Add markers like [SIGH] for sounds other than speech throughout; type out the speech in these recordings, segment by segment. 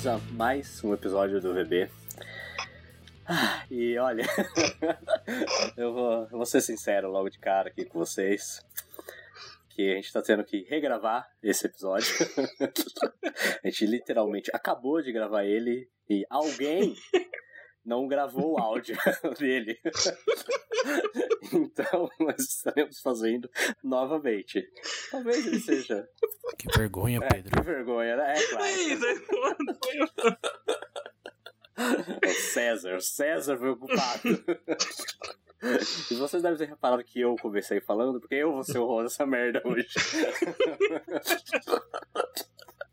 Bem-vindos a mais um episódio do VB. Ah, e olha, [LAUGHS] eu, vou, eu vou ser sincero logo de cara aqui com vocês que a gente tá tendo que regravar esse episódio. [LAUGHS] a gente literalmente acabou de gravar ele e alguém não gravou o áudio [LAUGHS] dele. [LAUGHS] então, nós estaremos fazendo novamente. Talvez ele seja. Que vergonha, É, Pedro. que vergonha, né? É claro. O César, o César foi ocupado. E vocês devem ter reparado que eu comecei falando, porque eu vou ser o rosto dessa merda hoje.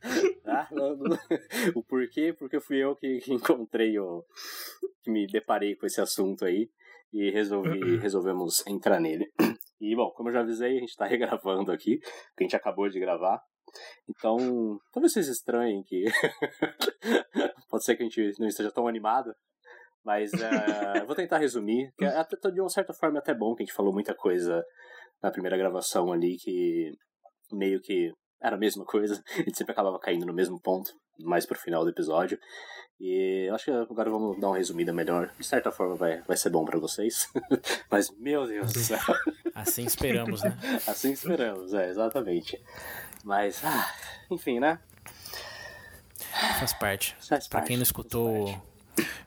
[LAUGHS] Tá? O porquê? Porque fui eu que que encontrei o. que me deparei com esse assunto aí e resolvi, [CLEARS THROAT] resolvemos entrar nele. [CLEARS THROAT] E bom, como eu já avisei, a gente tá [LAUGHS] regravando aqui, que a gente acabou de gravar. Então, talvez vocês estranhem que [LAUGHS] pode ser que a gente não esteja tão animado, mas eu vou tentar resumir, que é de uma certa forma é até bom que a gente falou muita coisa na primeira gravação ali que meio que era a mesma coisa, [LAUGHS] a gente sempre acabava caindo no mesmo ponto, mais pro final do episódio. E eu acho que agora vamos dar uma resumida melhor. De certa forma vai, vai ser bom pra vocês. [LAUGHS] Mas, meu Deus do céu. [LAUGHS] Assim esperamos, né? Assim esperamos, é, exatamente. Mas, ah, enfim, né? Faz parte. Faz Pra parte, quem não escutou.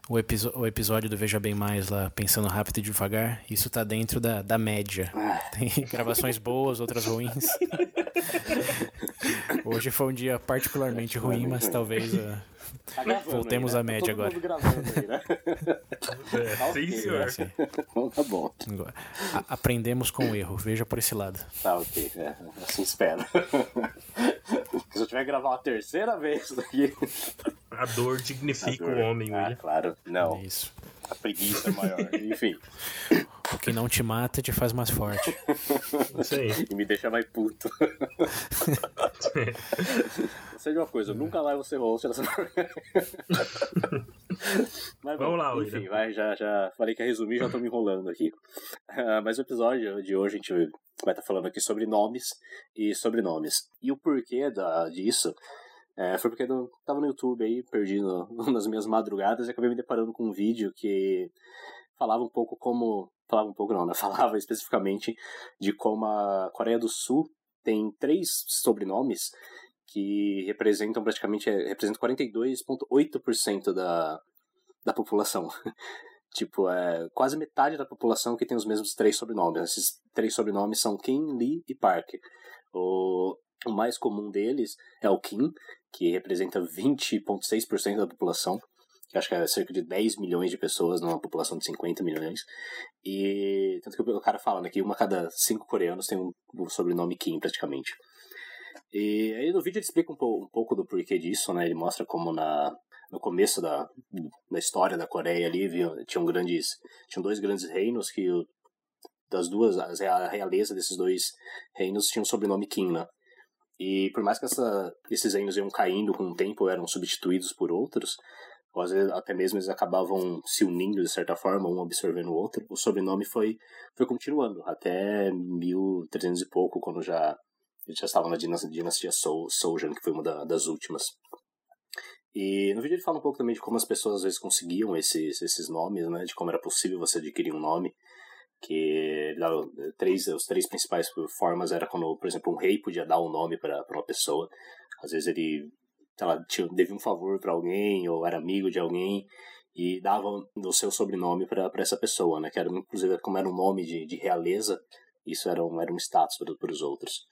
O, o episódio do Veja Bem Mais lá, pensando rápido e devagar, isso tá dentro da, da média. Ah, Tem gravações boas, outras ruins. Hoje foi um dia particularmente ruim, mas talvez ah, tá Voltemos aí, à né? média tá todo agora. aí, né? É, Tá sim, né? senhor. assim, Então tá bom. agora, aprendemos com o erro. Veja por esse lado. Tá ok, é, assim espero. [LAUGHS] Se eu tiver que gravar uma terceira vez daqui. A dor dignifica a dor- o homem, Ah, William. claro. Não, É isso. a preguiça é maior. [LAUGHS] Enfim, O que não te mata te faz mais forte. Isso aí. e me deixa mais puto. [LAUGHS] De uma coisa, eu nunca mais vou ser host dessa Mas, bom, Vamos lá, Enfim, William. vai, já, já falei que ia resumir, já tô me enrolando aqui. Ah, mas o episódio de hoje a gente vai estar falando aqui sobre nomes e sobrenomes. E o porquê da, disso é, foi porque eu tava no YouTube aí, perdi no- [LAUGHS] nas minhas madrugadas e acabei me deparando com um vídeo que falava um pouco como. Falava um pouco não, né? [LAUGHS] Falava especificamente de como a Coreia do Sul tem três sobrenomes que representam praticamente é, representam 42,8% da, da população. [LAUGHS] tipo, é quase metade da população que tem os mesmos três sobrenomes. Esses três sobrenomes são Kim, Lee e Park. O, o mais comum deles é o Kim, que representa 20,6% da população, que acho que é cerca de 10 milhões de pessoas numa população de 50 milhões. E tanto que o cara fala né, que uma cada cinco coreanos tem um, sobrenome Kim, praticamente. E aí no vídeo ele explica um, po- um pouco do porquê disso, né? Ele mostra como na, no começo da, da história da Coreia ali, viu, tinham grandes, tinham dois grandes reinos que das duas, a realeza desses dois reinos tinham o sobrenome Kim, né? E por mais que essa, esses reinos iam caindo com o tempo, eram substituídos por outros, ou às vezes até mesmo eles acabavam se unindo de certa forma, um absorvendo o outro, o sobrenome foi, foi continuando até 1300 e pouco, quando já já estavam na dinastia, Soujan, que foi uma da- das últimas. E no vídeo ele fala um pouco também de como as pessoas às vezes conseguiam esses, esses nomes, né? De como era possível você adquirir um nome. Que ele três, os três principais formas era quando, por exemplo, um rei podia dar um nome para uma pessoa. Às vezes ele, sei lá, devia um favor para alguém ou era amigo de alguém e dava o seu sobrenome para essa pessoa, né? Que era, inclusive, como era um nome de, de realeza, isso era um, era um status para, os outros.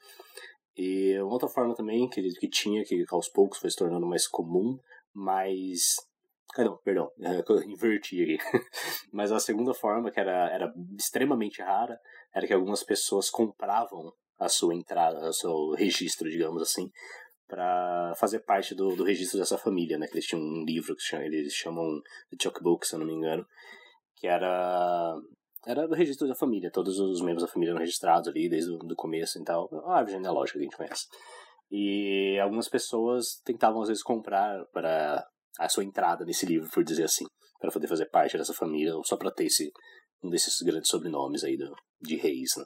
E outra forma também que, que tinha, que aos poucos foi se tornando mais comum, mas. Ah, não, perdão, é, eu [LAUGHS] inverti aqui. [LAUGHS] mas a segunda forma, que era, era extremamente rara, era que algumas pessoas compravam a sua entrada, o seu registro, digamos assim, para fazer parte do, do registro dessa família, né? Que eles tinham um livro que eles chamam de Chuckbook, se eu não me engano, que era era do registro da família, todos os membros da família eram registrados ali desde o começo e tal, a árvore genealógica que a gente conhece. E algumas pessoas tentavam às vezes comprar para a sua entrada nesse livro, por dizer assim, para poder fazer parte dessa família, ou só para ter esse um desses grandes sobrenomes aí do, de reis, né?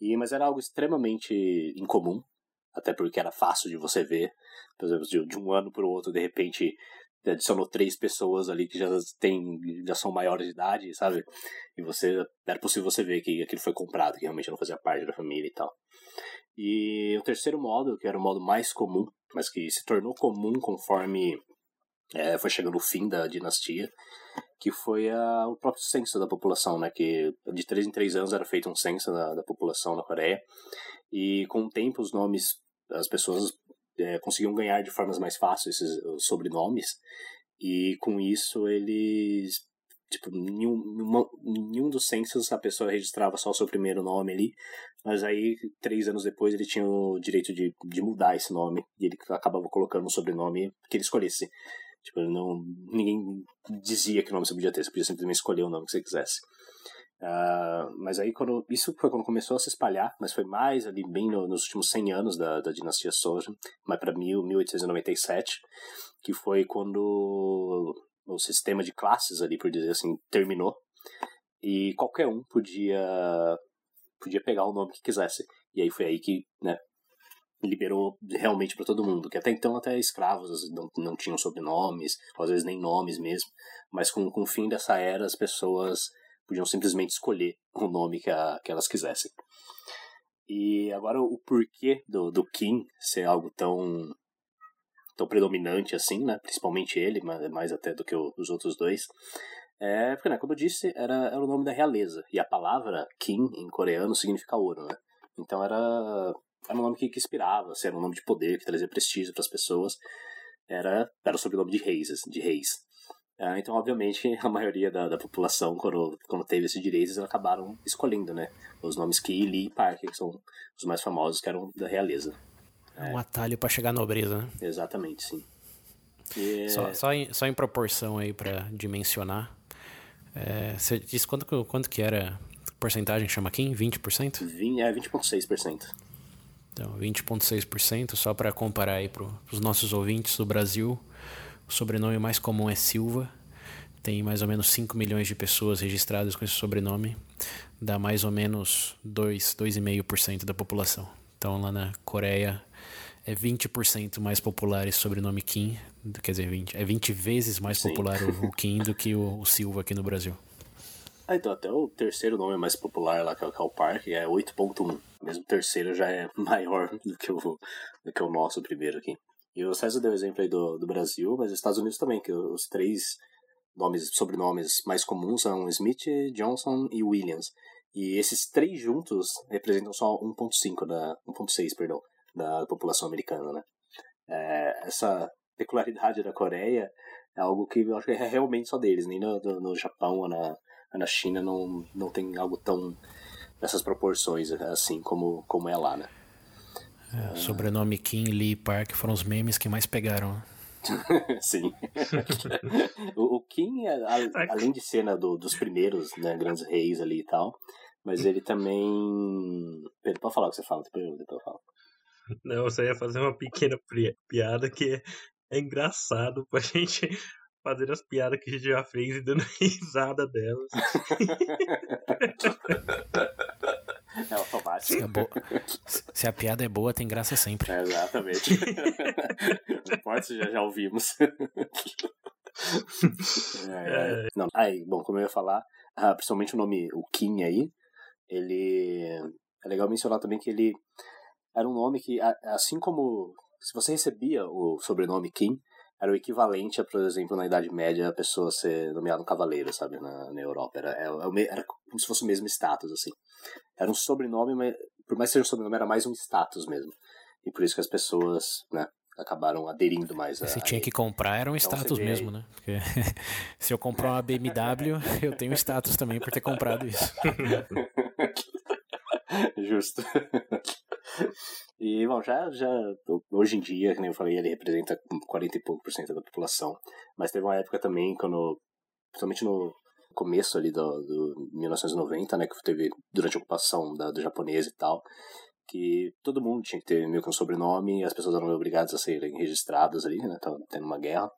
E, mas era algo extremamente incomum, até porque era fácil de você ver, por exemplo, de, de um ano para o outro, de repente adicionou três pessoas ali que já tem, já são maiores de idade, sabe? E você era possível você ver que aquilo foi comprado, que realmente não fazia parte da família e tal. E o terceiro modo, que era o modo mais comum, mas que se tornou comum conforme é, foi chegando o fim da dinastia, que foi a, o próprio censo da população, né? Que de três em três anos era feito um censo da, da população na Coreia. E com o tempo os nomes, as pessoas é, conseguiam ganhar de formas mais fáceis esses sobrenomes. E com isso eles tipo, nenhum, nenhum dos censos a pessoa registrava só o seu primeiro nome ali, mas aí, três anos depois, ele tinha o direito de, de mudar esse nome, e ele acabava colocando um sobrenome que ele escolhesse. Tipo, não, ninguém dizia que nome você podia ter, você podia simplesmente escolher o nome que você quisesse. Uh, mas aí, quando, isso foi quando começou a se espalhar, mas foi mais ali, bem no, nos últimos 100 anos da, da dinastia Soja, mais para 1897, que foi quando o sistema de classes ali, por dizer assim, terminou. E qualquer um podia podia pegar o nome que quisesse. E aí foi aí que, né, liberou realmente para todo mundo, que até então até escravos não, não tinham sobrenomes, às vezes nem nomes mesmo, mas com, com o fim dessa era as pessoas podiam simplesmente escolher o nome que, a, que elas quisessem. E agora o porquê do, do Kim ser algo tão tão predominante assim, né? Principalmente ele, mas mais até do que os outros dois. É, porque, né, como eu disse, era, era o nome da realeza. E a palavra Kim, em coreano, significa ouro, né? Então era, era um nome que, que inspirava, assim, era um nome de poder, que trazia prestígio para as pessoas. Era, era o sobrenome de reis, assim, de reis. É, então, obviamente, [LAUGHS] a maioria da, da população, quando, quando teve esses direitos, eles acabaram escolhendo, né? Os nomes Ki, Lee e Park, que são os mais famosos, que eram da realeza. É um atalho para chegar à nobreza, né? Exatamente, sim. E... Só, só, em, só em proporção aí para dimensionar. É, você disse quanto, quanto que era a porcentagem chama Kim? 20%? 20, é, 20,6%. Então, 20,6%, só para comparar aí para os nossos ouvintes do Brasil, o sobrenome mais comum é Silva. Tem mais ou menos 5 milhões de pessoas registradas com esse sobrenome. Dá mais ou menos 2, 2,5% da população. Então, lá na Coreia, é 20% mais popular esse sobrenome Kim, quer dizer, 20, é 20 vezes mais Sim. popular o, o Kim do que o, o, Silva aqui no Brasil. Ah, então até o terceiro nome mais popular lá, que é o Cal Park, é 8.1. Mesmo o terceiro já é [LAUGHS] maior do que, o, do que o nosso primeiro aqui. E o César deu exemplo aí do, do Brasil, mas os Estados Unidos também, que os três nomes, sobrenomes mais comuns são Smith, Johnson e Williams. E esses três juntos representam só 1.5 da 1.6, perdão, da população americana, né? É, essa peculiaridade da Coreia é algo que eu acho que é realmente só deles, nem no, no Japão ou na, na China não, não tem algo tão nessas proporções assim como, como é lá, né? É, sobrenome Kim Lee Park foram os memes que mais pegaram. [LAUGHS] Sim. o, o, Kim, a, além de ser né, do, dos primeiros né, grandes reis ali e tal, mas ele também. Pedro, pode falar o que você fala, depois eu, depois eu falo. Não, eu só ia fazer uma pequena piada que é, é engraçado pra [LAUGHS] gente fazer as piadas que a gente já fez e dando [LAUGHS] risada delas. [LAUGHS] É automático. Se a, bo... se a, piada é boa, tem graça sempre. É, exatamente. [LAUGHS] Pode, já, já ouvimos. É, é. Não, aí, bom, como eu ia falar, ah, principalmente o nome, o Kim aí, ele. É legal mencionar também que ele era um nome que, assim como se você recebia o sobrenome Kim, era o equivalente a, por exemplo, na Idade Média, a pessoa ser nomeada um cavaleiro, sabe, na, na Europa. Era, era, é, é era, como se fosse o mesmo status, assim. Era um sobrenome, mas por mais que seja um sobrenome, era mais um status mesmo. E por isso que as pessoas, né, acabaram aderindo mais a. Se tinha que comprar, era um então, status mesmo, né? Porque [LAUGHS] se eu comprar uma BMW, [LAUGHS] eu tenho status também por ter comprado isso. [LAUGHS] [LAUGHS] Justo. E, bom, já, já hoje em dia, como eu falei, ele representa 40 e pouco por cento da população. Mas teve uma época também, quando, principalmente no começo ali do, do 1990, né, que teve durante a ocupação da, do japonês e tal, que todo mundo tinha que ter meio que um sobrenome as pessoas eram obrigadas a serem registradas ali, né, tendo uma guerra.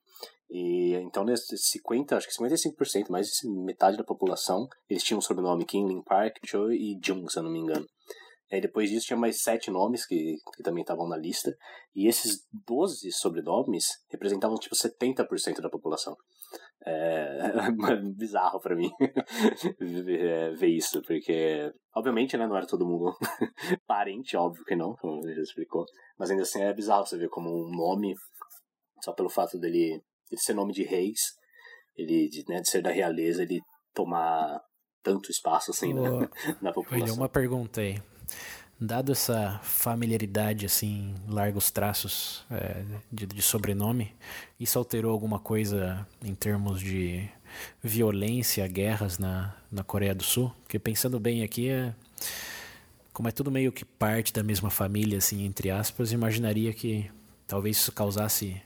E então, nesses 50, acho que 55%, mais de metade da população, eles tinham o sobrenome Kinlin Park, Choi e Jung, se eu não me engano. Depois disso tinha mais sete nomes que, que também estavam na lista. E esses 12 sobrenomes representavam tipo 70% da população. É, [LAUGHS] [LAUGHS] é bizarro para mim ver, ver, isso, porque obviamente né, não era todo mundo [LAUGHS] parente, óbvio que não, como já explicou. Mas ainda assim é bizarro você ver como um nome, só pelo fato dele, dele ser nome de reis, ele de, né, de ser da realeza, ele tomar tanto espaço assim né, [LAUGHS] na população. Olha, uma pergunta aí. Dado essa familiaridade, assim, largos traços é, de, de, sobrenome, isso alterou alguma coisa em termos de violência, guerras na, na Coreia do Sul? Porque pensando bem aqui, é, como é tudo meio que parte da mesma família, assim, entre aspas, imaginaria que talvez isso causasse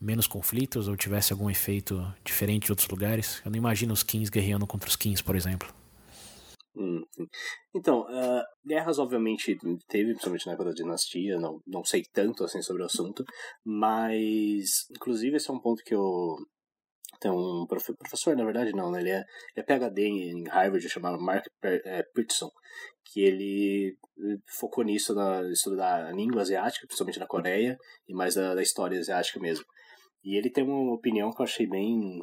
menos conflitos ou tivesse algum efeito diferente em outros lugares. Eu não imagino os Kings guerreando contra os Kings, por exemplo. Hum, então, uh, guerras obviamente teve, principalmente na época da dinastia, não, não sei tanto assim sobre o assunto, mas inclusive esse é um ponto que eu tem um prof, professor, na verdade não, né? ele, é, ele é PhD em Harvard, chamado Mark Peterson, que ele focou nisso na estudo da língua asiática, principalmente na Coreia, e mais da, da história asiática mesmo. E ele tem uma opinião que eu achei bem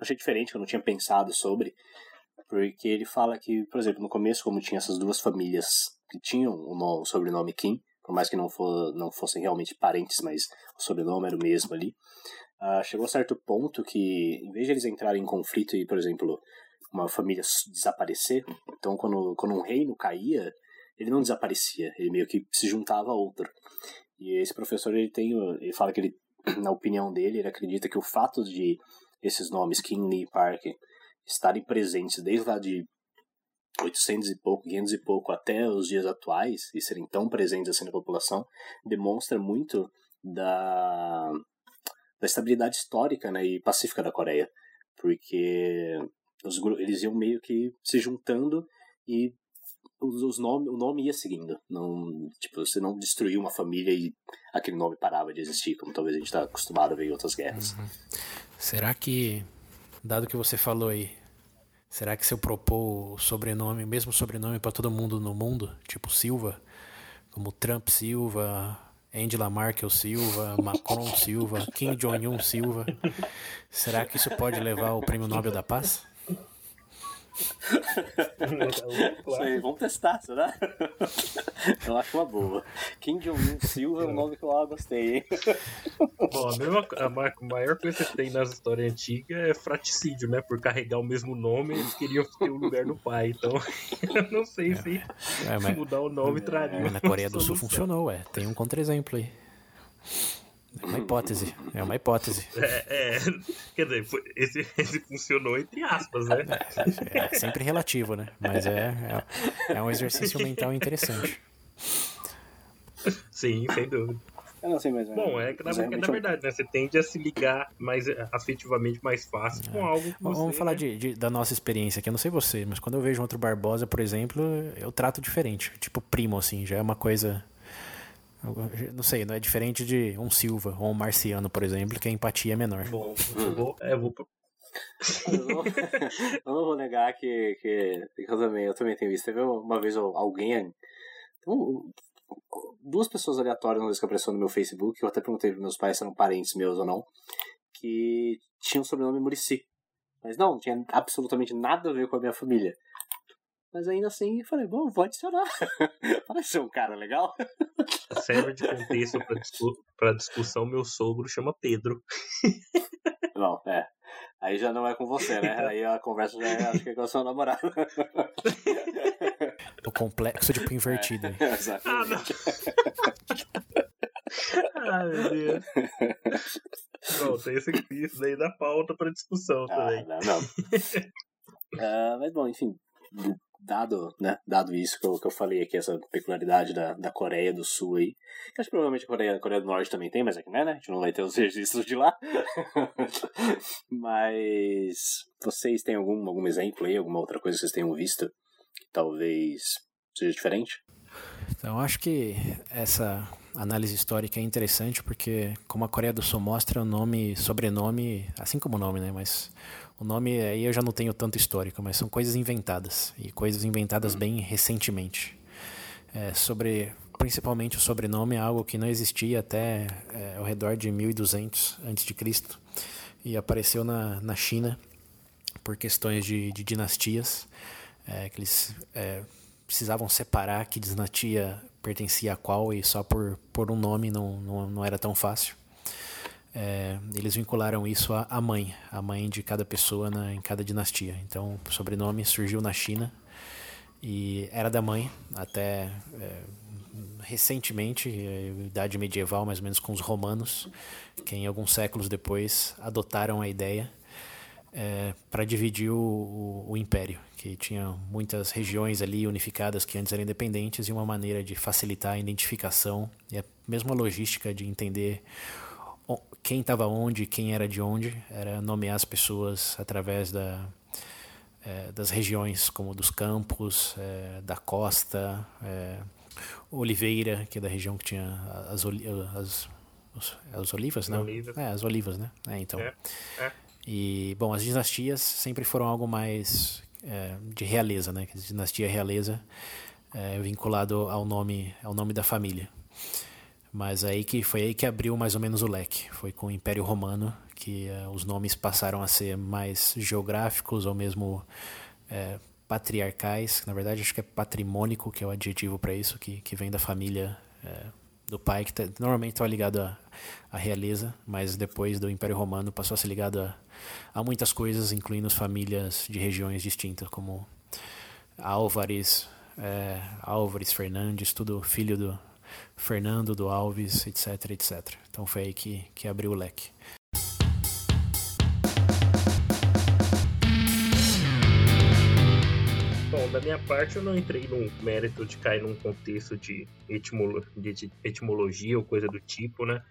achei diferente, que eu não tinha pensado sobre, porque ele fala que, por exemplo, no começo, como tinha essas duas famílias que tinham o, sobrenome Kim, por mais que não, for, não fossem realmente parentes, mas o sobrenome era o mesmo ali, uh, chegou a certo ponto que, em vez de eles entrarem em conflito e, por exemplo, uma família desaparecer, então quando, quando um reino caía, ele não desaparecia, ele meio que se juntava a outro. E esse professor, ele tem, ele fala que ele, na opinião dele, ele acredita que o fato de esses nomes, King Lee Park, estarem presentes desde lá de 800 e pouco, 500 e pouco até os dias atuais e serem tão presentes assim na população demonstra muito da, da estabilidade histórica né, e pacífica da Coreia. Porque os, eles iam meio que se juntando e os, os nome, o nome ia seguindo. Não tipo você não destruiu uma família e aquele nome parava de existir como talvez a gente está acostumado a ver em outras guerras. Uhum. será que dado que você falou aí, será que se eu propor o sobrenome, o mesmo sobrenome para todo mundo no mundo, tipo Silva, como Trump Silva, Angela Merkel Silva, [LAUGHS] Macron Silva, Kim Jong-un Silva, será que isso pode levar ao Prêmio Nobel da Paz? Isso aí, vamos testar, será? Eu acho uma boa. Kim Jong-un Silva é um nome que eu gostei, hein? Bom, a, mesma, a maior coisa que tem nas histórias antigas é fraticídio, né? Por carregar o mesmo nome, eles queriam ter o lugar do pai. Então, [LAUGHS] eu não sei é, se é, mas, mudar o nome traria. Na Coreia do Sul funcionou, ué. Tem um contra-exemplo aí. É uma hipótese. É uma hipótese. É, é quer dizer, esse, esse funcionou entre aspas, né? É, é sempre relativo, né? Mas é, é, é, um exercício mental interessante. Sim, sem dúvida. Eu não sei mais. Bom, é que na, é, na verdade, né? Você tende a se ligar mais afetivamente mais fácil com algo que você, Vamos falar né? de, de, da nossa experiência aqui. Eu não sei você, mas quando eu vejo outro Barbosa, por exemplo, eu trato diferente. Tipo, primo, assim, já é uma coisa não sei, não é diferente de um Silva ou um Marciano, por exemplo, que a empatia é menor. Bom, eu vou, é, eu vou eu, não, eu não vou negar que, que, que, eu, também, eu também tenho visto. Teve uma vez alguém. duas pessoas aleatórias uma vez que apareceu no meu Facebook, eu até perguntei para meus pais se eram parentes meus ou não, que tinham o sobrenome Murici. Mas não, não tinha absolutamente nada a ver com a minha família. Mas ainda assim, falei, bom, vou adicionar. [LAUGHS] Parece um cara legal. Serve de contexto pra, discu pra discussão, meu sogro chama Pedro. Não, é. Aí já não é com você, né? [LAUGHS] Aí a conversa já é, acho que é com a sua namorada. O complexo de invertido. É, [LAUGHS] exatamente. Ah, meu Deus. Pronto, esse, isso daí dá pauta para discussão ah, também. Não, não. uh, mas bom, enfim, dado, né, dado isso que eu, que eu falei aqui, essa peculiaridade da, da Coreia do Sul aí, acho que provavelmente a Coreia, a Coreia do Norte também tem, mas aqui não é, né? A gente não vai ter os [LAUGHS] registros de lá. [LAUGHS] mas vocês têm algum, algum exemplo aí, alguma outra coisa que vocês tenham visto que talvez seja diferente? Então, acho que essa análise histórica é interessante porque, como a Coreia do Sul mostra, o nome, sobrenome, assim como o nome, né? Mas o nome aí eu já não tenho tanto histórico, mas são coisas inventadas e coisas inventadas hum. bem recentemente. É, sobre principalmente o sobrenome é algo que não existia até é, ao redor de 1200 a.C. e apareceu na, na China por questões de, de dinastias, é, que eles é, precisavam separar que dinastia pertencia a qual e só por, por um nome não, não, não era tão fácil. É, eles vincularam isso à mãe, a mãe de cada pessoa na, em cada dinastia. Então, o sobrenome surgiu na China e era da mãe até é, recentemente, é, idade medieval, mais ou menos com os romanos, que em alguns séculos depois adotaram a ideia é, para dividir o, o, o, império, que tinha muitas regiões ali unificadas que antes eram independentes e uma maneira de facilitar a identificação e a mesma logística de entender quem estava onde, quem era de onde, era nomear as pessoas através da, é, das regiões, como dos campos, é, da costa, é, Oliveira, que é da região que tinha as, as, as, as olivas, não? Olivas. É, as olivas, né? É, então. É, é. E, bom, as dinastias sempre foram algo mais de realeza, né? Dinastia realeza vinculado ao nome, ao nome da família. Mas aí que foi aí que abriu mais ou menos o leque. Foi com o Império Romano que é, os nomes passaram a ser mais geográficos ou mesmo é, patriarcais. Na verdade, acho que é patrimônico, que é o adjetivo para isso, que, que vem da família é, do pai, que tá, normalmente estava ligado à, à, realeza, mas depois do Império Romano passou a ser ligado a, a muitas coisas, incluindo famílias de regiões distintas, como Álvares, é, Álvares Fernandes, tudo filho do Fernando do Alves, etc, etc. Então foi aí que, que abriu o leque. Bom, da minha parte eu não entrei no mérito de cair num contexto de, etimolo de etimologia ou coisa do tipo, né?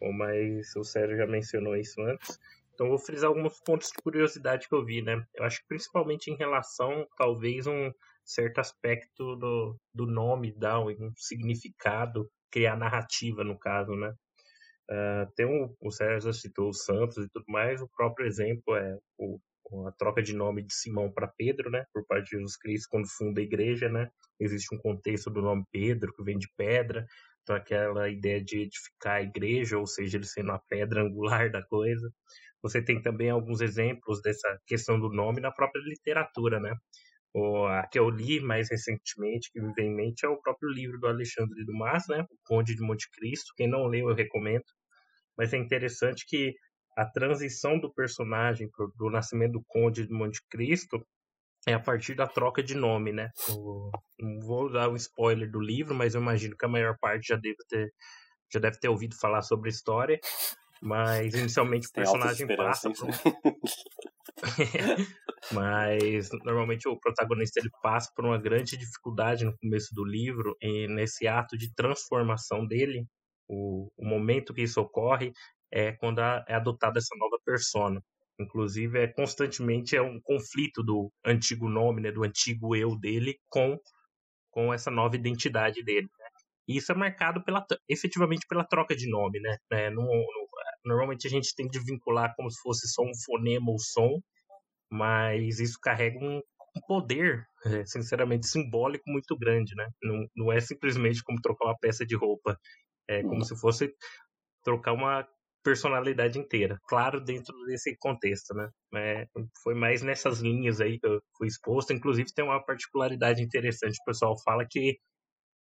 Mas o Sérgio já mencionou isso antes. Então vou frisar alguns pontos de curiosidade que eu vi, né? Eu acho que principalmente em relação, talvez, um certo aspecto do, do nome dar um significado, criar narrativa, no caso, né? Uh, tem um, o Sérgio citou o Santos e tudo mais, o próprio exemplo é o, a troca de nome de Simão para Pedro, né, por parte de Jesus Cristo quando funda a igreja, né, existe um contexto do nome Pedro que vem de pedra, então aquela ideia de edificar a igreja, ou seja, ele sendo a pedra angular da coisa. Você tem também alguns exemplos dessa questão do nome na própria literatura, né? O, a que eu li mais recentemente, que me vem em mente, é o próprio livro do Alexandre Dumas, né? O Conde de Monte Cristo. Quem não leu, eu recomendo. Mas é interessante que a transição do personagem pro, do nascimento do Conde de Monte Cristo é a partir da troca de nome, né? O, não vou dar um spoiler do livro, mas eu imagino que a maior parte já deve ter, já deve ter ouvido falar sobre a história. Mas inicialmente o personagem passa por... [LAUGHS] Mas normalmente o protagonista ele passa por uma grande dificuldade no começo do livro, e nesse ato de transformação dele, o, o momento que isso ocorre é quando a, é adotada essa nova persona. Inclusive, é constantemente é um conflito do antigo nome, né, do antigo eu dele com, com essa nova identidade dele. Né? E isso é marcado pela, efetivamente pela troca de nome. Né? É, no, no, normalmente a gente tem de vincular como se fosse só um fonema ou som, mas isso carrega um, um poder, é, sinceramente, simbólico muito grande. Né? Não, não é simplesmente como trocar uma peça de roupa. É como se fosse trocar uma personalidade inteira. Claro, dentro desse contexto, né? É, foi mais nessas linhas aí que eu fui exposto. Inclusive, tem uma particularidade interessante. O pessoal fala que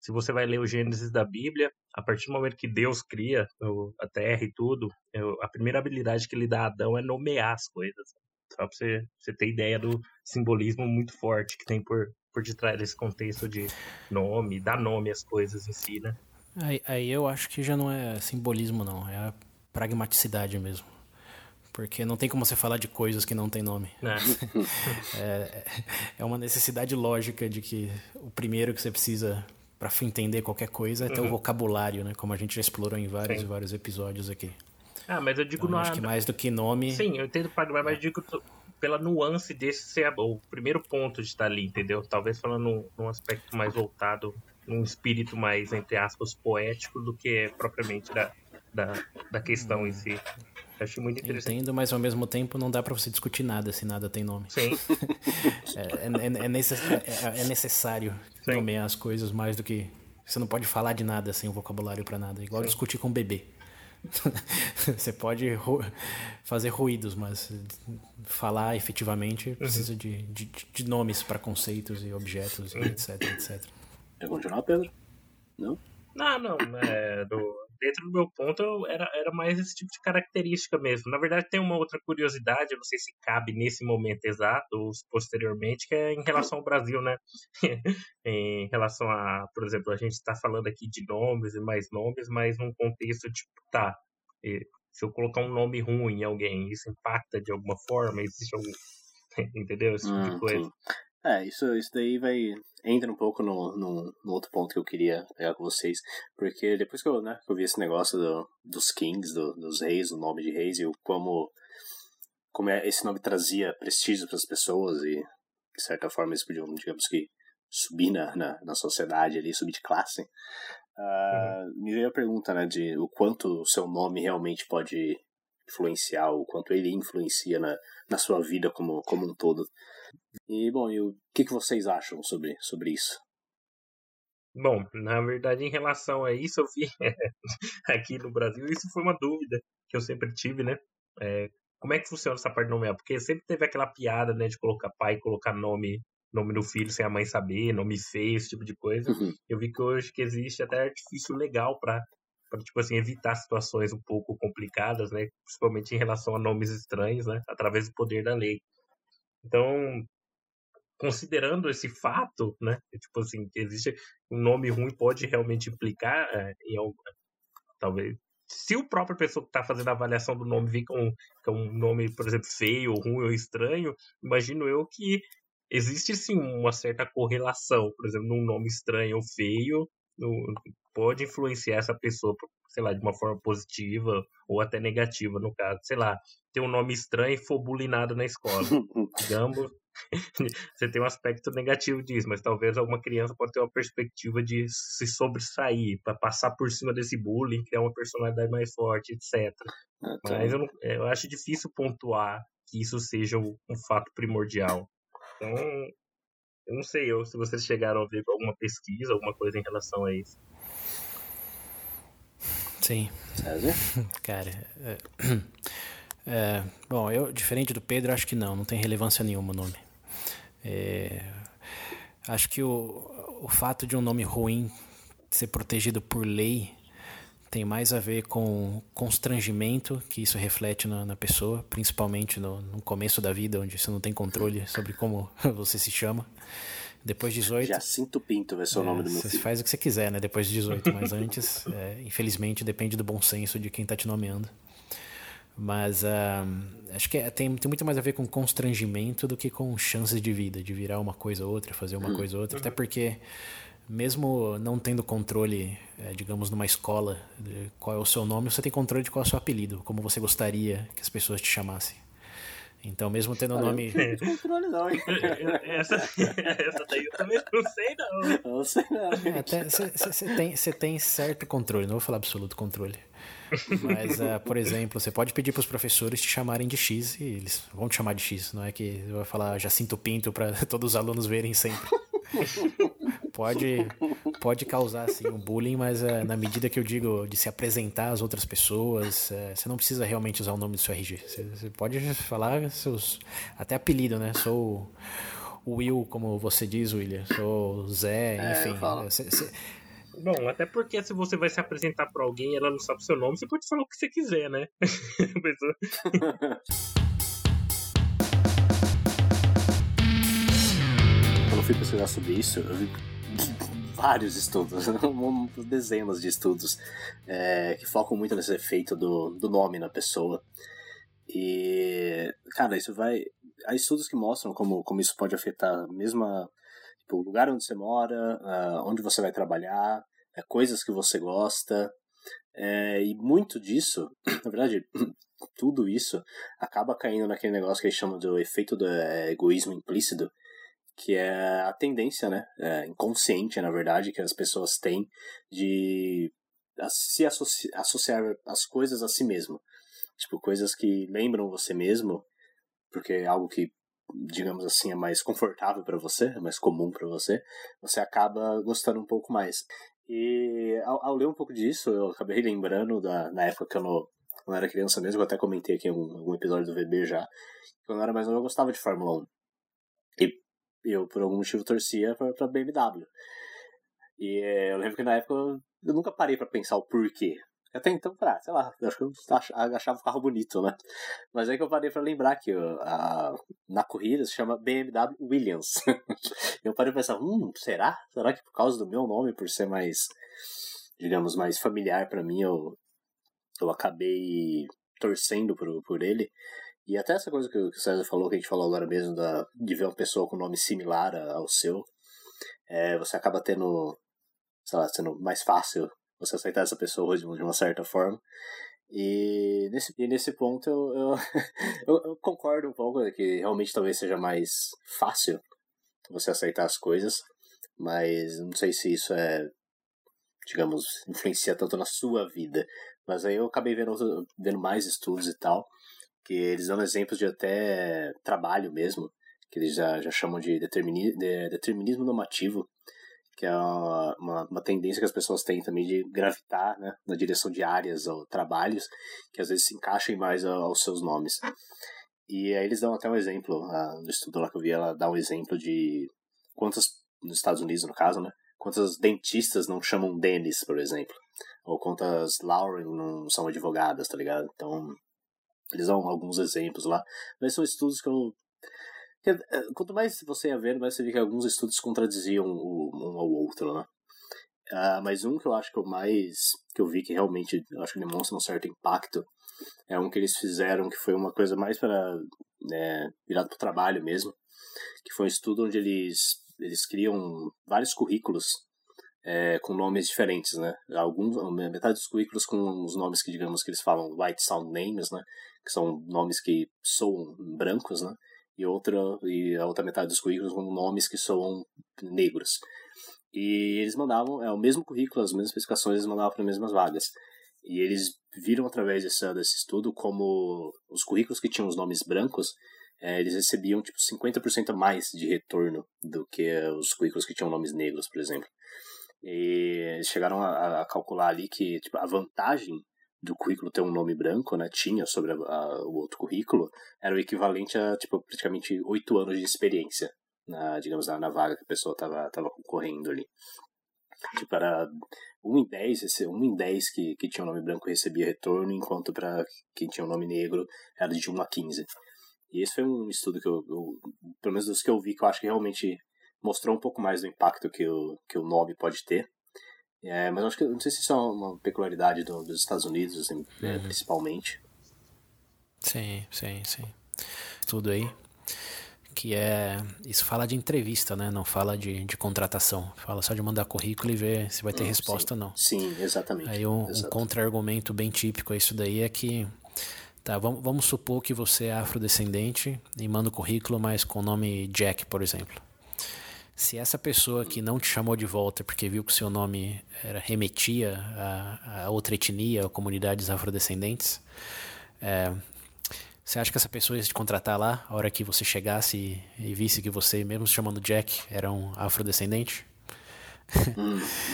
se você vai ler o Gênesis da Bíblia, a partir do momento que Deus cria a terra e tudo, a primeira habilidade que ele dá a Adão é nomear as coisas. Só pra você, você ter ideia do simbolismo muito forte que tem por, por detrás desse contexto de nome, dar nome às coisas em si, né? Aí, aí eu acho que já não é simbolismo, não. É a pragmaticidade mesmo. Porque não tem como você falar de coisas que não tem nome. É, [LAUGHS] é, é uma necessidade lógica de que o primeiro que você precisa para entender qualquer coisa é ter uhum. o vocabulário, né? Como a gente já explorou em vários e vários episódios aqui. Ah, mas eu digo então, Acho que mais do que nome. Sim, eu entendo, mas eu digo pela nuance desse ser o primeiro ponto de estar ali, entendeu? Talvez falando num, num aspecto mais voltado, num espírito mais, entre aspas, poético do que propriamente da, da, da questão em si. Acho muito interessante. Entendo, mas ao mesmo tempo não dá para você discutir nada se nada tem nome. Sim. [LAUGHS] é, é, é, necess, é, é, necessário Sim. nomear as coisas mais do que. Você não pode falar de nada sem o vocabulário para nada. Igual Sim. discutir com um bebê. [LAUGHS] você pode ru fazer ruídos, mas falar efetivamente uhum. precisa de, de, de nomes para conceitos e objetos, uhum. etc, etc. Quer continuar, Pedro? Não? Não, não. É, do, dentro do meu ponto, era, era mais esse tipo de característica mesmo. Na verdade, tem uma outra curiosidade, eu não sei se cabe nesse momento exato ou posteriormente, que é em relação ao Brasil, né? [LAUGHS] em relação a, por exemplo, a gente está falando aqui de nomes e mais nomes, mas num contexto tipo, tá, se eu colocar um nome ruim em alguém, isso impacta de alguma forma? Existe algum. [LAUGHS] Entendeu? Esse tipo hum, de coisa. Sim. É, isso, isso daí vai. Entra um pouco no, no, no, outro ponto que eu queria pegar com vocês. Porque depois que eu, né, que eu vi esse negócio do, dos kings, do, dos reis, o nome de reis, e como, como é, esse nome trazia prestígio para as pessoas e, de certa forma, eles podiam, digamos que, subir na, na, na sociedade ali, subir de classe. Uh, uhum. Me veio a pergunta, né, de o quanto o seu nome realmente pode influenciar, o quanto ele influencia na, na sua vida como, como um todo. E, bom, e o que, que vocês acham sobre, sobre isso? Bom, na verdade, em relação a isso, eu vi [LAUGHS] aqui no Brasil, isso foi uma dúvida que eu sempre tive, né? É, como é que funciona essa parte de nomear? Porque sempre teve aquela piada, né, de colocar pai, colocar nome, nome no filho sem a mãe saber, nome feio, esse tipo de coisa. Uhum. Eu vi que hoje que existe até artifício legal para para tipo assim evitar situações um pouco complicadas, né, principalmente em relação a nomes estranhos, né, através do poder da lei. Então, considerando esse fato, né, tipo assim, que existe um nome ruim pode realmente implicar é, em talvez se o próprio pessoa que está fazendo a avaliação do nome vir com, com um nome, por exemplo, feio, ruim ou estranho, imagino eu que existe sim uma certa correlação, por exemplo, num nome estranho ou feio, no, pode influenciar essa pessoa, sei lá, de uma forma positiva ou até negativa, no caso, sei lá, ter um nome estranho e for bulinado na escola. [LAUGHS] Digamos, [LAUGHS] você tem um aspecto negativo disso, mas talvez alguma criança pode ter uma perspectiva de se sobressair, para passar por cima desse bullying, criar uma personalidade mais forte, etc. Ah, tá. Mas eu, não, eu acho difícil pontuar que isso seja um, um fato primordial. Então, eu não sei eu, se vocês chegaram a ver alguma pesquisa, alguma coisa em relação a isso. Sim. [LAUGHS] Cara, é, é, bom, eu, diferente do Pedro, acho que não, não tem relevância nenhuma o nome. É, acho que o, o fato de um nome ruim ser protegido por lei tem mais a ver com constrangimento que isso reflete na, na pessoa, principalmente no, no, começo da vida, onde você não tem controle sobre como [LAUGHS] você se chama. Depois de 18. Jacinto Pinto vai ser o nome do meu filho. Você faz o que você quiser, né? Depois de 18, mas antes, [LAUGHS] é, infelizmente, depende do bom senso de quem está te nomeando. Mas uh, acho que é, tem, tem muito mais a ver com constrangimento do que com chances de vida, de virar uma coisa ou outra, fazer uma hum. coisa ou outra. Até porque mesmo não tendo controle, é, digamos, numa escola, de qual é o seu nome, você tem controle de qual é o seu apelido, como você gostaria que as pessoas te chamassem. Então, mesmo tendo o nome. Não tem controle, não, hein? essa, [LAUGHS] essa daí eu também não sei, não. Não sei, não. Você é, tem, tem certo controle, não vou falar absoluto controle. Mas, uh, por exemplo, você pode pedir para os professores te chamarem de X e eles vão te chamar de X. Não é que você vai falar Jacinto Pinto para [LAUGHS] todos os alunos verem sempre [LAUGHS] pode, pode causar assim, um bullying, mas é, na medida que eu digo de se apresentar às outras pessoas, é, você não precisa realmente usar o nome do seu RG. Você, você pode falar seus. até apelido, né? Sou o Will, como você diz, William. Sou Zé, é, enfim. Você, você... Bom, até porque se você vai se apresentar para alguém e ela não sabe seu nome, você pode falar o que você quiser, né? [LAUGHS] Quando [LAUGHS] eu fui pesquisar sobre isso, eu vi vários estudos, [LAUGHS] dezenas de estudos é, que focam muito nesse efeito do, do nome na pessoa. E, cara, isso vai. Há estudos que mostram como, como isso pode afetar a mesma. Tipo, o lugar onde você mora, onde você vai trabalhar, é, coisas que você gosta. É, e muito disso, [CLEARS THROAT] na verdade, [CLEARS THROAT] tudo isso acaba caindo naquele negócio que eles chamam do efeito do é, egoísmo implícito, que é a tendência, né, é, inconsciente, na verdade, que as pessoas têm de se associar, as coisas a si mesmo. Tipo, coisas que lembram você mesmo, porque é algo que, digamos assim, é mais confortável para você, é mais comum para você, você acaba gostando um pouco mais. E ao, ao, ler um pouco disso, eu acabei lembrando da, na época que eu não, não era criança mesmo, eu até comentei aqui em algum episódio do VB já, quando eu era mais novo eu gostava de Fórmula 1. Eu, por algum motivo, torcia pra, pra BMW. E é, eu lembro que na época eu nunca parei para pensar o porquê. Até então, pra, sei lá, acho que eu achava o carro bonito, né? Mas aí que eu parei para lembrar que a, na corrida se chama BMW Williams. [LAUGHS] eu parei pra pensar, hum, será? Será que por causa do meu nome, por ser mais, digamos, mais familiar para mim, eu, eu acabei torcendo por, por ele? E até essa coisa que o César falou, que a gente falou agora mesmo, da, de ver uma pessoa com nome similar ao seu, é, você acaba tendo, sei lá, sendo mais fácil você aceitar essa pessoa de uma certa forma. E nesse, e nesse ponto eu, eu, [LAUGHS] eu, concordo um pouco que realmente talvez seja mais fácil você aceitar as coisas, mas não sei se isso é, digamos, [LAUGHS] influencia tanto na sua vida. Mas aí eu acabei vendo, vendo mais estudos e tal, que eles dão exemplos de até trabalho mesmo, que eles já, já chamam de, determini, de determinismo normativo, que é uma, uma, tendência que as pessoas têm também de gravitar né, na direção de áreas ou trabalhos que às vezes se encaixem mais aos seus nomes. E aí eles dão até um exemplo, no estudo lá que eu vi, ela dá um exemplo de quantas, nos Estados Unidos no caso, né, quantas dentistas não chamam Dennis, por exemplo, ou quantas Lauren não são advogadas, tá ligado? Então, eles dão alguns exemplos lá, mas são estudos que eu eh, quanto mais você ia vendo, mais você vê que alguns estudos contradiziam um ao outro, né? Uh, mas um que eu acho que eu mais que eu vi que realmente eu acho que demonstra um certo impacto é um que eles fizeram que foi uma coisa mais para né, virado para o trabalho mesmo que foi um estudo onde eles eles criam vários currículos é, com nomes diferentes né alguns metade dos currículos com os nomes que digamos que eles falam white sound names né que são nomes que soam brancos né e outra e a outra metade dos currículos com nomes que soam negros. E eles mandavam, é o mesmo currículo, as mesmas especificações, eles mandavam para as mesmas vagas. E eles viram através desse, desse estudo como os currículos que tinham os nomes brancos, é, eles recebiam tipo 50% mais de retorno do que os currículos que tinham nomes negros, por exemplo. E chegaram a, a calcular ali que tipo, a vantagem do currículo ter um nome branco, né, tinha sobre a, a, o outro currículo, era o equivalente a, tipo, praticamente oito anos de experiência, na, digamos, na, na vaga que a pessoa estava tava concorrendo ali. Tipo, era 1 em 10, esse 1 em 10 que, que tinha o nome branco recebia retorno, enquanto para quem tinha o nome negro era de 1 a 15. E esse foi um estudo que eu, eu, pelo menos dos que eu vi, que eu acho que realmente mostrou um pouco mais do impacto que o, que o nome pode ter. É, mas acho que não sei se isso é uma peculiaridade do, dos Estados Unidos, assim, é, uhum. principalmente. Sim, sim, sim. Tudo aí. Que é. Isso fala de entrevista, né? Não fala de, de contratação. Fala só de mandar currículo e ver se vai ter hum, resposta ou não. Sim, exatamente. Aí um, um contra-argumento bem típico a isso daí é que. Tá, vamos, vamos supor que você é afrodescendente e manda o currículo, mas com o nome Jack, por exemplo. Se essa pessoa que não te chamou de volta porque viu que o seu nome era, remetia a, a outra etnia ou comunidades afrodescendentes, é, você acha que essa pessoa ia te contratar lá a hora que você chegasse e, e visse que você, mesmo se chamando Jack, era um afrodescendente? [LAUGHS]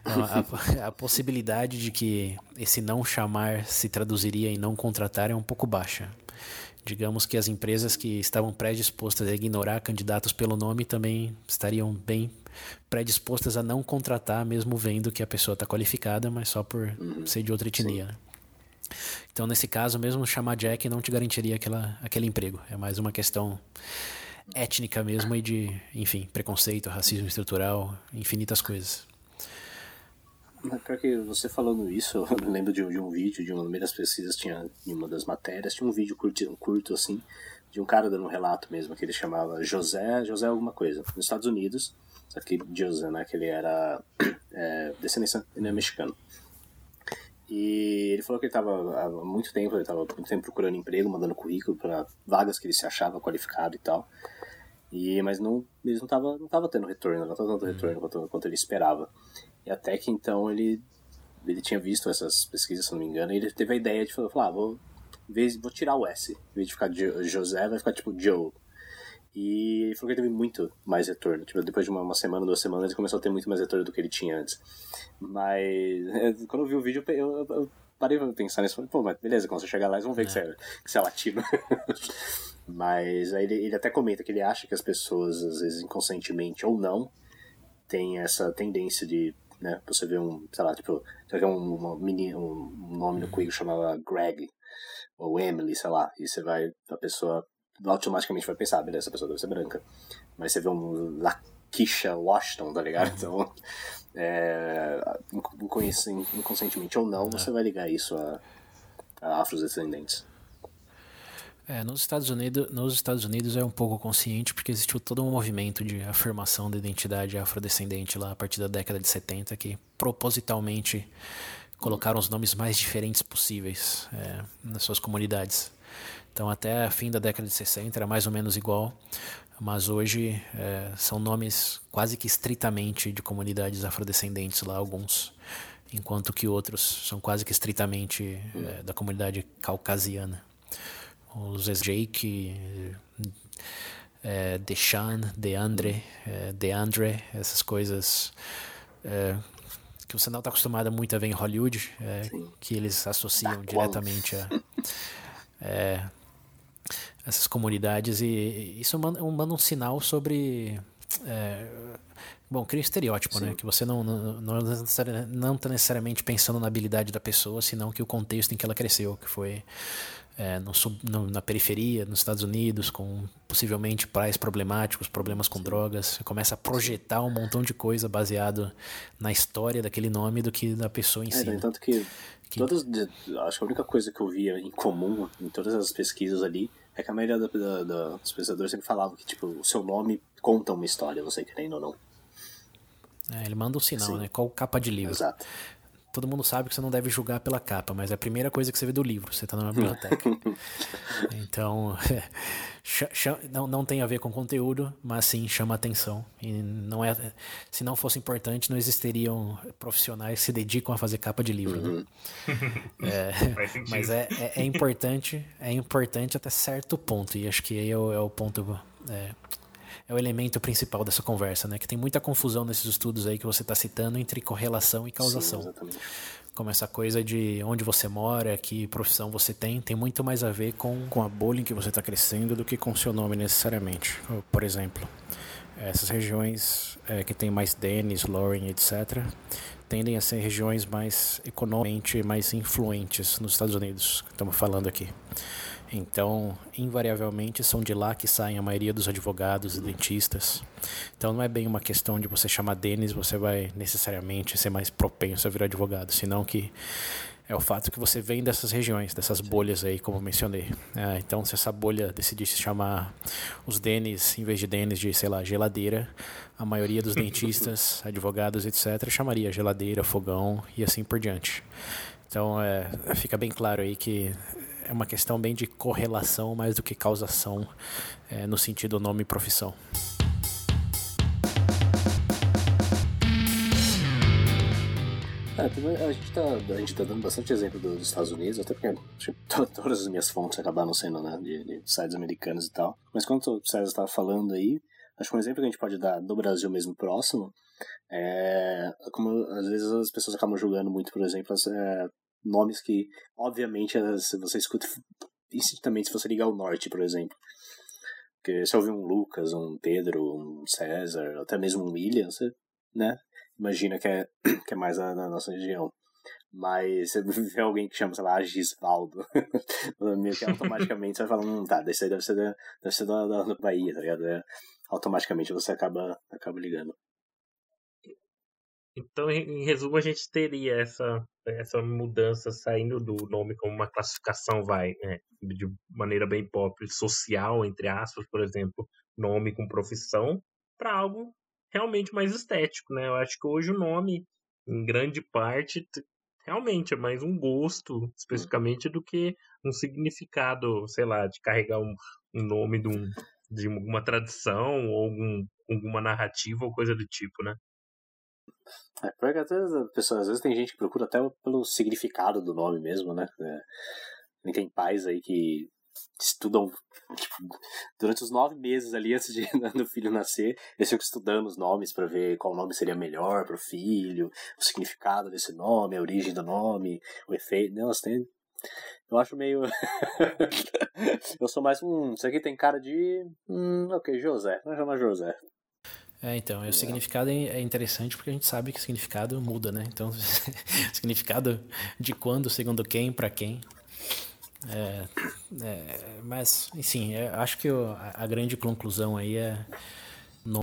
Então, a, a, possibilidade de que esse não chamar se traduziria em não contratar é um pouco baixa. Digamos que as empresas que estavam predispostas a ignorar candidatos pelo nome também estariam bem predispostas a não contratar, mesmo vendo que a pessoa está qualificada, mas só por uhum. ser de outra etnia. Né? Então, nesse caso, mesmo chamar Jack não te garantiria aquela, aquele emprego. É mais uma questão étnica mesmo e de, enfim, preconceito, racismo estrutural, infinitas coisas. Pior que você falando isso, [LAUGHS] eu lembro de de um vídeo, de uma das pesquisas, tinha em uma das matérias, tinha um vídeo curto, curto assim, de um cara dando um relato mesmo, que ele chamava José, José alguma coisa, nos Estados Unidos, só que José, né, que ele era [CLEARS THROAT] é, descendência mexicano. E ele falou que ele estava há muito tempo, ele estava muito tempo procurando emprego, mandando currículo para vagas que ele se achava qualificado e tal. E, mas não, ele não estava não tava tendo retorno, não estava dando retorno quanto, quanto ele esperava. E até que então ele, ele tinha visto essas pesquisas, se não me engano, e ele teve a ideia de falar, ah, vou, vou tirar o S. Em vez de ficar José, vai ficar tipo Joe. E ele falou que ele teve muito mais retorno. Tipo, depois de uma, uma, semana, duas semanas, ele começou a ter muito mais retorno do que ele tinha antes. Mas [LAUGHS] quando eu vi o vídeo, eu, eu, eu parei pra pensar nisso. Falei, pô, mas beleza, quando você chegar lá, eles vão ver é. que, você é, que você é latino. [LAUGHS] mas aí ele, ele até comenta que ele acha que as pessoas, às vezes inconscientemente ou não, têm essa tendência de né? Você vê um, sei lá, tipo, você vê um, uma mini, um nome no currículo chamava Greg ou Emily, sei lá, e você vai, a pessoa automaticamente vai pensar, beleza, essa pessoa deve ser branca. Mas você vê um Lakisha Washington, tá ligado? [LAUGHS] Então, é, inconscientemente ou não, você vai ligar isso a, a afrodescendentes. É, nos Estados Unidos, nos Estados Unidos é um pouco consciente porque existiu todo um movimento de afirmação da identidade afrodescendente lá a partir da década de 70 que propositalmente colocaram os nomes mais diferentes possíveis é, nas suas comunidades. Então, até a fim da década de 60 era mais ou menos igual, mas hoje é, são nomes quase que estritamente de comunidades afrodescendentes lá, alguns, enquanto que outros são quase que estritamente é, da comunidade caucasiana. Os Jake, é, Deshan, Deandre, é, Deandre, essas coisas é, que você não está acostumado muito a ver em Hollywood, é, que eles associam diretamente a é, [LAUGHS] essas comunidades e isso manda, manda um sinal sobre é, bom cria um estereótipo né? Sim. né que você não não não está necessariamente pensando na habilidade da pessoa senão que o contexto em que ela cresceu que foi é, no, no, na periferia, nos Estados Unidos, com possivelmente pais problemáticos, problemas com drogas. Você começa a projetar um montão de coisa baseado na história daquele nome do que da pessoa em é, si. É, tanto que, que... Todas, acho que a única coisa que eu via em comum em todas as pesquisas ali é que a maioria da, da, da, dos pesquisadores sempre falavam que tipo, o seu nome conta uma história, você querendo ou não. É, ele manda um sinal, Sim. né? Qual capa de livro. Exato todo mundo sabe que você não deve julgar pela capa, mas é a primeira coisa que você vê do livro, você está numa biblioteca. [LAUGHS] então, [LAUGHS] não, não tem a ver com conteúdo, mas sim chama atenção. E não é, se não fosse importante, não existiriam profissionais que se dedicam a fazer capa de livro. Né? Uhum. [LAUGHS] É, mas é, é, é, importante, é importante até certo ponto, e acho que aí é o, é o ponto. É, o elemento principal dessa conversa, né? Que tem muita confusão nesses estudos aí que você está citando entre correlação e causação. Sim, Como essa coisa de onde você mora, que profissão você tem, tem muito mais a ver com, com a bolha em que você está crescendo do que com o seu nome necessariamente. Por exemplo, essas regiões é, que tem mais Dennis, Lauren, etc., tendem a ser regiões mais economicamente mais influentes nos Estados Unidos, estamos falando aqui. Então, invariavelmente, são de lá que saem a maioria dos advogados e dentistas. Então, não é bem uma questão de você chamar Denis, você vai necessariamente ser mais propenso a virar advogado, senão que é o fato que você vem dessas regiões, dessas bolhas aí, como mencionei. É, então, se essa bolha decidisse chamar os Denis, em vez de Denis, de, sei lá, geladeira, a maioria dos [LAUGHS] dentistas, advogados, etc., chamaria geladeira, fogão e assim por diante. Então, é, fica bem claro aí que é uma questão bem de correlação mais do que causação é, no sentido nome e profissão. É, a, gente tá, gente tá dando bastante exemplo dos Estados Unidos, até porque [LAUGHS] todas as minhas fontes acabaram sendo né, de, de sites americanos e tal. Mas quando o César estava falando aí, acho que um exemplo que a gente pode dar do Brasil mesmo próximo é como às vezes as pessoas acabam julgando muito, por exemplo, as, é, nomes que, obviamente, se você escuta instantamente se você ligar o norte, por exemplo. Porque se ouvir um Lucas, um Pedro, um César, até mesmo um William, você, né, imagina que é, [CLEARS THROAT] que é mais da, nossa região. Mas você [LAUGHS] vê alguém que chama, sei lá, Gisvaldo, [LAUGHS] meio que automaticamente você vai falar, hum, tá, desse aí deve ser da, deve ser da, da Bahia, tá ligado? É, automaticamente você acaba, acaba ligando. Então, em resumo, a gente teria essa, essa mudança saindo do nome como uma classificação, vai, né, de maneira bem pop, social, entre aspas, por exemplo, nome com profissão, para algo realmente mais estético, né? Eu acho que hoje o nome, em grande parte, realmente é mais um gosto, especificamente, do que um significado, sei lá, de carregar um, um nome de, um, de uma tradição ou algum, alguma narrativa ou coisa do tipo, né? É, porque às vezes, a pessoa, às vezes tem gente que procura até pelo significado do nome mesmo, né? É, tem pais aí que estudam tipo, durante os nove meses ali antes de, [LAUGHS] do filho nascer, eles ficam estudando os nomes para ver qual nome seria melhor para o filho, o significado desse nome, a origem do nome, o efeito. Nossa, tem. Eu acho meio. [LAUGHS] eu sou mais um. Isso aqui tem cara de. Hum, ok, José. Vamos chamar José. É, então, o significado é, é interessante porque a gente sabe que o significado muda, né? Então, [LAUGHS] significado de quando, segundo quem, para quem. É, é, mas, enfim, é, acho que eu, a, grande conclusão aí é, no,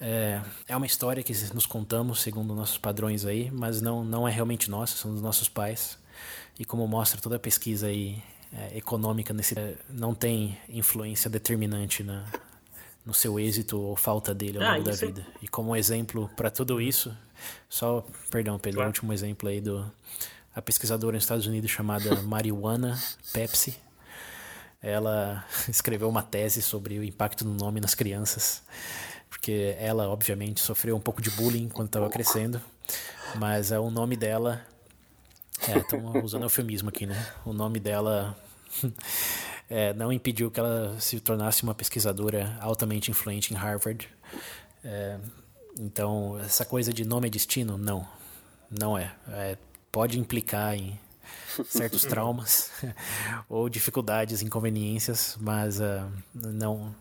é. É uma história que nos contamos segundo nossos padrões aí, mas não, não é realmente nossa, são dos nossos pais. E como mostra toda a pesquisa aí econômica, nesse, não tem influência determinante na, no seu êxito ou falta dele ao ah, longo da vida. E como exemplo para tudo isso, só, perdão, Pedro, claro. último exemplo aí do a pesquisadora nos Estados Unidos chamada [LAUGHS] Marijuana Pepsi. Ela [LAUGHS] escreveu uma tese sobre o impacto do nome nas crianças, porque ela, obviamente, sofreu um pouco de bullying quando estava crescendo, mas é, o nome dela. É, estamos usando eufemismo aqui, né? O nome dela [LAUGHS] é, não impediu que ela se tornasse uma pesquisadora altamente influente em Harvard. É, então, essa coisa de nome é destino, não. Não é. é pode implicar em certos traumas [LAUGHS] ou dificuldades, inconveniências, mas uh, não,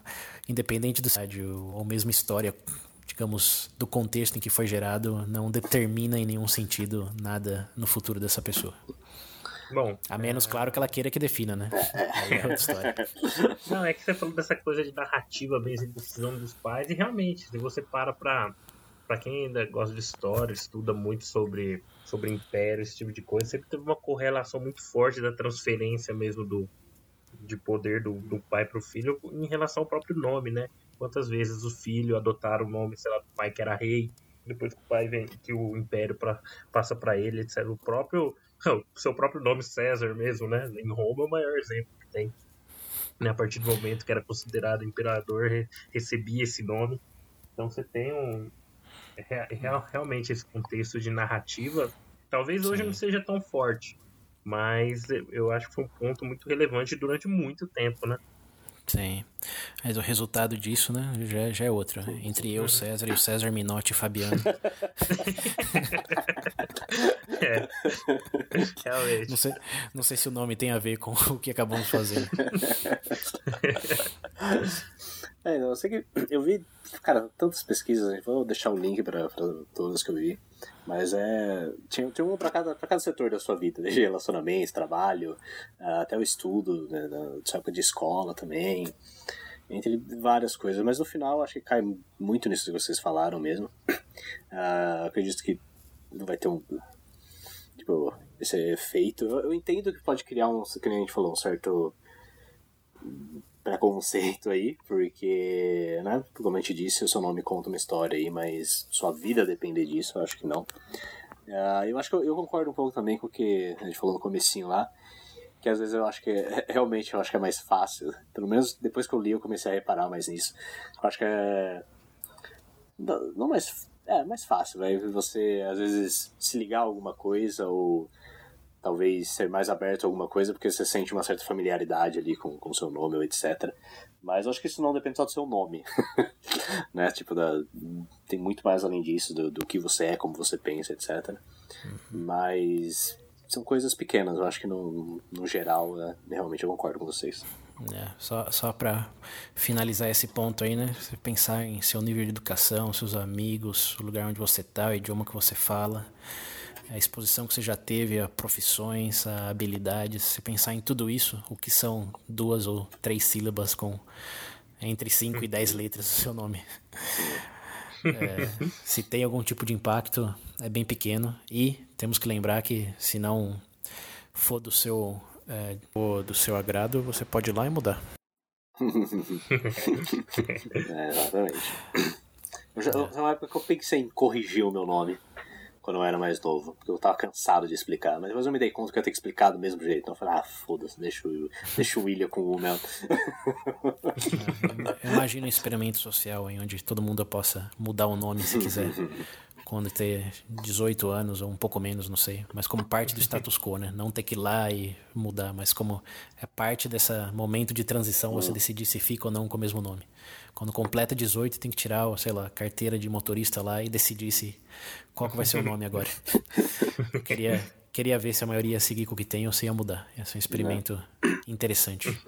independente do estádio ou mesmo história, digamos, do contexto em que foi gerado, não determina em nenhum sentido nada no futuro dessa pessoa. Bom. A menos, é... claro, que ela queira que defina, né? Aí é outra história. [LAUGHS] Não, é que você falou dessa coisa de narrativa mesmo, decisão dos pais, e realmente, se você para pra. Pra quem ainda gosta de história, estuda muito sobre, sobre império, esse tipo de coisa, sempre teve uma correlação muito forte da transferência mesmo do, de poder do, do pai pro filho em relação ao próprio nome, né? Quantas vezes o filho adotaram o nome, sei lá, do pai que era rei, depois que o pai vem, que o império pra, passa para ele, etc. O próprio o seu próprio nome César mesmo, né? Em Roma é o maior exemplo que tem. Né? A partir do momento que era considerado imperador, re recebia esse nome. Então você tem um real, realmente esse contexto de narrativa. Talvez hoje Sim. não seja tão forte, mas eu acho que foi um ponto muito relevante durante muito tempo, né? Sim. Mas o resultado disso, né, já, já é outro. Entre eu, César, e o César Minotti e Fabiano. [LAUGHS] [LAUGHS] é. Realmente. Não sei, não sei se o nome tem a ver com o que acabamos de fazer. [LAUGHS] É, não, eu sei que eu vi, cara, tantas pesquisas, vou deixar o link para todas que eu vi. Mas é. Tinha, tinha uma para cada, cada setor da sua vida, desde relacionamentos, trabalho, até o estudo, né, sua época de escola também, entre várias coisas. Mas no final acho que cai muito nisso que vocês falaram mesmo. Uh, acredito que não vai ter um. Tipo, esse efeito. Eu, entendo que pode criar um, que a gente falou, um certo preconceito aí, porque, né, como a gente disse, o seu nome conta uma história aí, mas sua vida depende disso, eu acho que não. Uh, eu acho que eu, eu, concordo um pouco também com o que a gente falou no comecinho lá, que às vezes eu acho que é, realmente eu acho que é mais fácil, pelo menos depois que eu li eu comecei a reparar mais nisso. Eu acho que é não mais é mais fácil, vai você às vezes se ligar a alguma coisa ou talvez ser mais aberto a alguma coisa, porque você sente uma certa familiaridade ali com o seu nome ou etc. Mas eu acho que isso não depende só do seu nome, [LAUGHS] né? Tipo, da, tem muito mais além disso, do, do que você é, como você pensa, etc. Uhum. Mas são coisas pequenas, eu acho que no, no geral, né, realmente eu concordo com vocês. É, só só para finalizar esse ponto aí, né? Você pensar em seu nível de educação, seus amigos, o lugar onde você está, o idioma que você fala a exposição que você já teve a profissões, a habilidades, se pensar em tudo isso, o que são duas ou três sílabas com entre 5 e 10 letras do seu nome. É, se tem algum tipo de impacto, é bem pequeno. E temos que lembrar que se não for do seu, é, for do seu agrado, você pode ir lá e mudar. [LAUGHS] é, exatamente. Eu já, uma época que eu pensei em corrigir o meu nome quando eu era mais novo, porque eu tava cansado de explicar, mas depois eu me dei conta que eu ia ter que explicar do mesmo jeito, então eu falei, ah, foda-se, deixa, o, deixa o William com o Mel. [LAUGHS] Imagina um experimento social em onde todo mundo possa mudar o nome se quiser. [LAUGHS] quando ter 18 anos ou um pouco menos, não sei, mas como parte do [LAUGHS] status quo, né? Não ter que ir lá e mudar, mas como é parte desse momento de transição você decidir se fica ou não com o mesmo nome. Quando completa 18, tem que tirar, sei lá, carteira de motorista lá e decidir se qual que vai ser o nome agora. [LAUGHS] Eu queria queria ver se a maioria ia seguir com o que tem ou se ia mudar. Esse é um experimento interessante.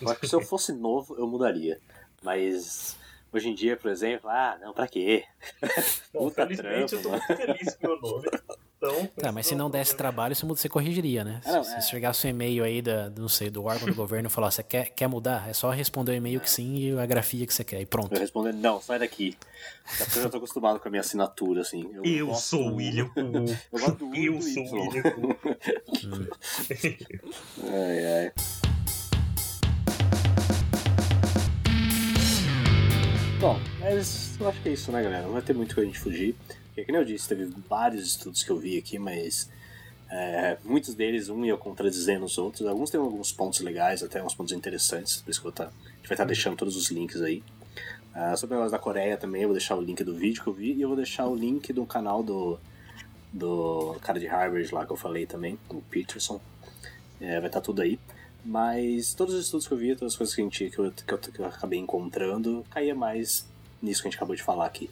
Eu acho que se eu fosse novo, eu mudaria. Mas Hoje em dia, por exemplo, ah, não, pra quê? [LAUGHS] Bom, felizmente trampo, eu tô muito feliz com o meu nome. Então, [LAUGHS] tá, mas se não desse trabalho, você corrigiria, né? Ah, não, se, é... se chegasse um e-mail aí da, não sei, do órgão do [LAUGHS] governo e falar, você quer, quer mudar? É só responder o e-mail que sim e a grafia que você quer, e pronto. Eu responder, não, sai daqui. eu já tô acostumado com a minha assinatura, assim. Eu, eu sou o William Eu gosto do Eu sou o William hum. ai, ai. Bom, mas eu acho que é isso, né, galera? Não vai ter muito que a gente fugir. Porque, como eu disse, teve vários estudos que eu vi aqui, mas é, muitos deles, um ia contradizendo os outros. Alguns têm alguns pontos legais, até uns pontos interessantes, por isso que eu tá, a gente vai estar tá deixando todos os links aí. Uh, sobre o negócio da Coreia também, eu vou deixar o link do vídeo que eu vi e eu vou deixar o link do canal do, do cara de Harvard lá que eu falei também, o Peterson. É, vai estar tá tudo aí. Mas todos os estudos que eu vi, todas as coisas que, a gente, que, eu, que, eu, que eu acabei encontrando, caía mais nisso que a gente acabou de falar aqui.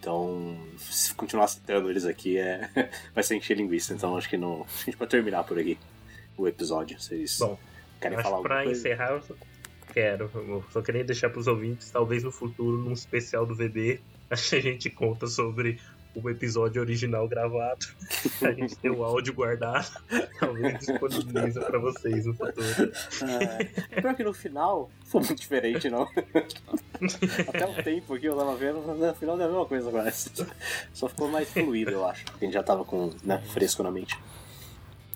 Então, se continuar citando eles aqui, é... [LAUGHS] vai ser encher linguiça. Então, acho que, não... a gente pode terminar por aqui o episódio. Vocês Bom, querem falar alguma pra coisa? encerrar, eu só quero. Eu só queria deixar para os ouvintes, talvez no futuro, num especial do VB, [LAUGHS] a gente conta sobre o episódio original gravado. [LAUGHS] A gente tem o áudio guardado. [LAUGHS] Talvez disponibiliza pra vocês no futuro. É, pior que no final foi muito diferente, não. [LAUGHS] Até o tempo aqui eu tava vendo, no final é a mesma coisa agora. Só ficou mais fluido, eu acho. Porque a gente já tava com né, fresco na mente.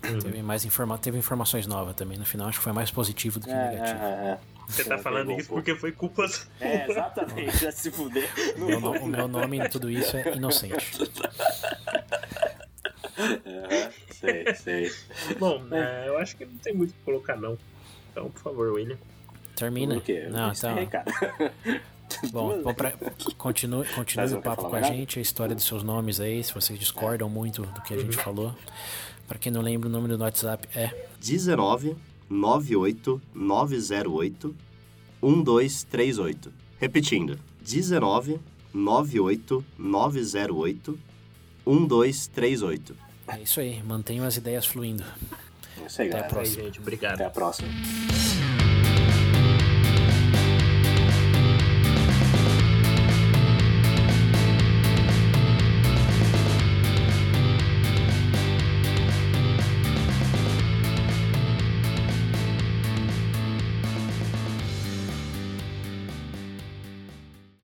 Teve mais informa teve informações novas também. No final acho que foi mais positivo do que é, negativo. É, é. Você tá falando isso porque foi culpa É, exatamente, já se fuder. Meu no, o meu nome em tudo isso é Inocente. Uhum, sei, sei. Bom, é, eu acho que não tem muito o que colocar, não. Então, por favor, William. Termina. O quê? Não, então. Bom, bom pra, continue, continue o papo com a gente, a história dos seus nomes aí, se vocês discordam muito do que a gente uhum. falou. Para quem não lembra, o número do WhatsApp é 19 98 908 1238. Repetindo, 19 98 908 1238. É isso aí, mantenham as ideias fluindo. É isso aí, Até galera. a próxima. Aí, gente. Obrigado. Até a próxima.